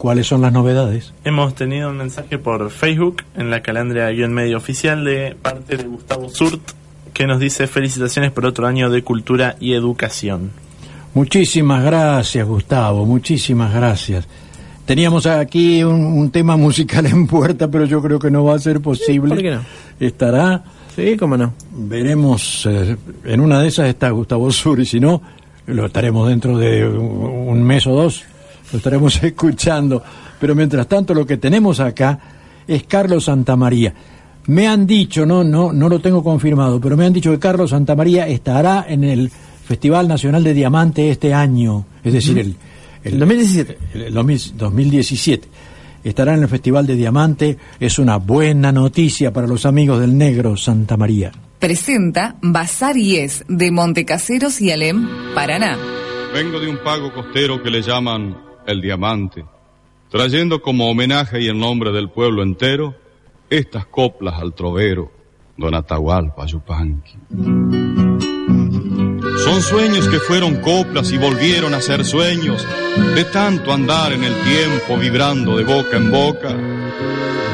¿Cuáles son las novedades? Hemos tenido un mensaje por Facebook en la calandria guion medio oficial de parte de Gustavo Surt que nos dice felicitaciones por otro año de cultura y educación. Muchísimas gracias, Gustavo, muchísimas gracias. Teníamos aquí un, un tema musical en puerta, pero yo creo que no va a ser posible. ¿Por qué no? Estará. Sí, cómo no. Veremos, eh, en una de esas está Gustavo Sur y si no, lo estaremos dentro de un mes o dos, lo estaremos escuchando. Pero mientras tanto, lo que tenemos acá es Carlos Santamaría. Me han dicho, no, no, no lo tengo confirmado, pero me han dicho que Carlos Santamaría estará en el Festival Nacional de Diamante este año, es decir, el, el 2017. el 2000 2017. Estará en el Festival de Diamante, es una buena noticia para los amigos del negro Santa María. Presenta Bazar y Es de Montecaseros y Alem, Paraná. Vengo de un pago costero que le llaman el diamante, trayendo como homenaje y en nombre del pueblo entero estas coplas al trovero, don Atahualpa Yupanqui. Son sueños que fueron coplas y volvieron a ser sueños de tanto andar en el tiempo vibrando de boca en boca,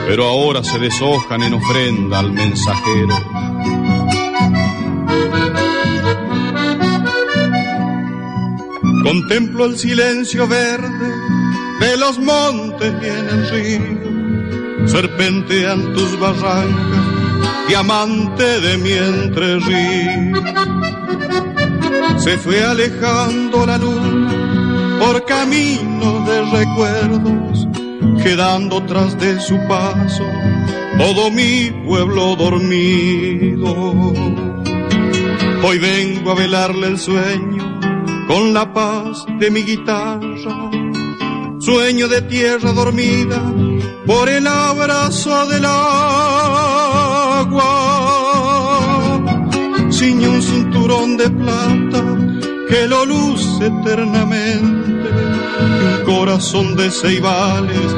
pero ahora se deshojan en ofrenda al mensajero. Contemplo el silencio verde de los montes y en el río, serpentean tus barrancas, diamante de mi entrerío. Se fue alejando la luna por caminos de recuerdos, quedando tras de su paso todo mi pueblo dormido. Hoy vengo a velarle el sueño con la paz de mi guitarra, sueño de tierra dormida por el abrazo del agua. Ciñe un cinturón de plata que lo luce eternamente y un corazón de ceibales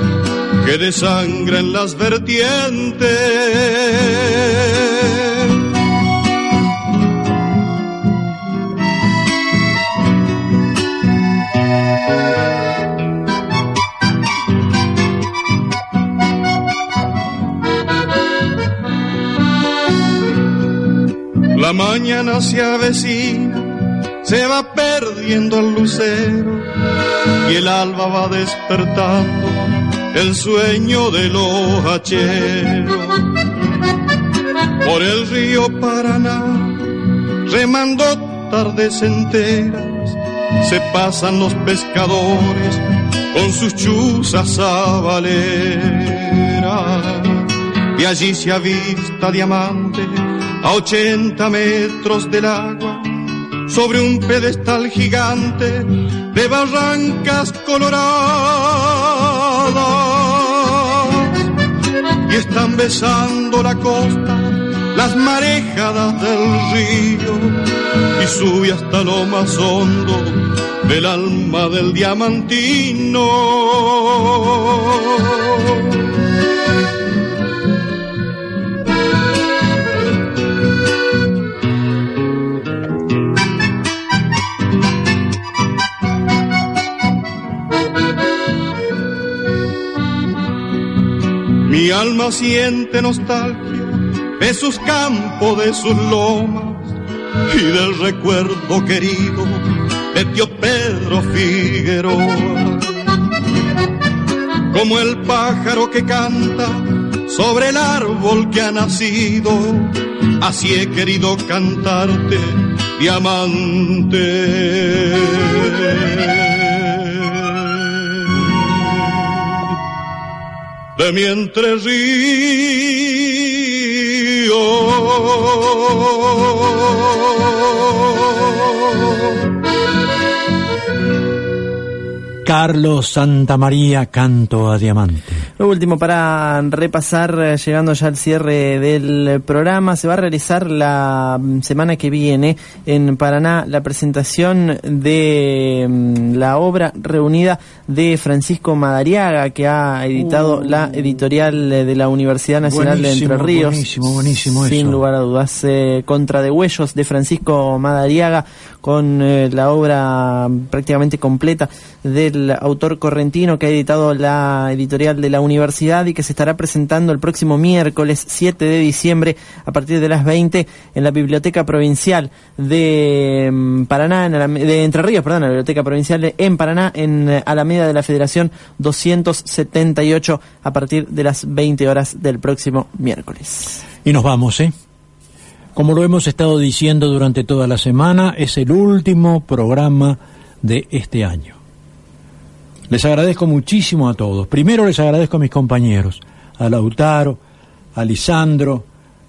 que desangra en las vertientes. La mañana se avecina, se va perdiendo el lucero y el alba va despertando el sueño de los hacheros. Por el río Paraná, remando tardes enteras, se pasan los pescadores con sus chuzas sabaleras. Y allí se avista diamante a 80 metros del agua, sobre un pedestal gigante de barrancas coloradas. Y están besando la costa las marejadas del río y sube hasta lo más hondo del alma del diamantino. Mi alma siente nostalgia de sus campos, de sus lomas y del recuerdo querido de tío Pedro Figueroa. Como el pájaro que canta sobre el árbol que ha nacido, así he querido cantarte, diamante de mi entrerío. Carlos Santamaría, canto a diamante. Lo último para repasar, eh, llegando ya al cierre del programa, se va a realizar la mm, semana que viene en Paraná la presentación de mm, la obra reunida de Francisco Madariaga, que ha editado la editorial de la Universidad Nacional de Entre Ríos. Buenísimo, buenísimo Sin eso. lugar a dudas, eh, Contra de Huellos de Francisco Madariaga, con eh, la obra prácticamente completa del autor correntino que ha editado la editorial de la universidad y que se estará presentando el próximo miércoles 7 de diciembre a partir de las 20 en la Biblioteca Provincial de mm, Paraná, en Alame- de Entre Ríos, perdón, la Biblioteca Provincial en Paraná, en eh, Alameda de la Federación 278 a partir de las 20 horas del próximo miércoles. Y nos vamos, ¿eh? Como lo hemos estado diciendo durante toda la semana, es el último programa de este año. Les agradezco muchísimo a todos. Primero les agradezco a mis compañeros, a Lautaro, a Lisandro,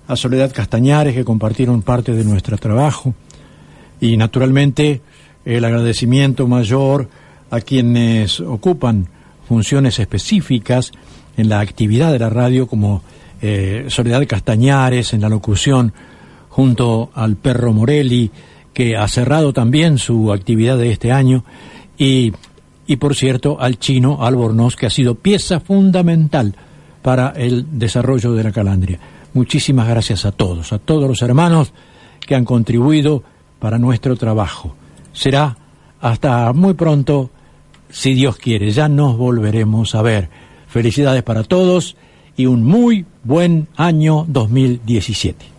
a Soledad Castañares, que compartieron parte de nuestro trabajo. Y naturalmente el agradecimiento mayor a quienes ocupan funciones específicas en la actividad de la radio, como eh, Soledad Castañares en la locución, junto al perro Morelli, que ha cerrado también su actividad de este año, y, y por cierto al chino Albornoz, que ha sido pieza fundamental para el desarrollo de la calandria. Muchísimas gracias a todos, a todos los hermanos que han contribuido para nuestro trabajo. Será hasta muy pronto, si Dios quiere, ya nos volveremos a ver. Felicidades para todos y un muy buen año 2017.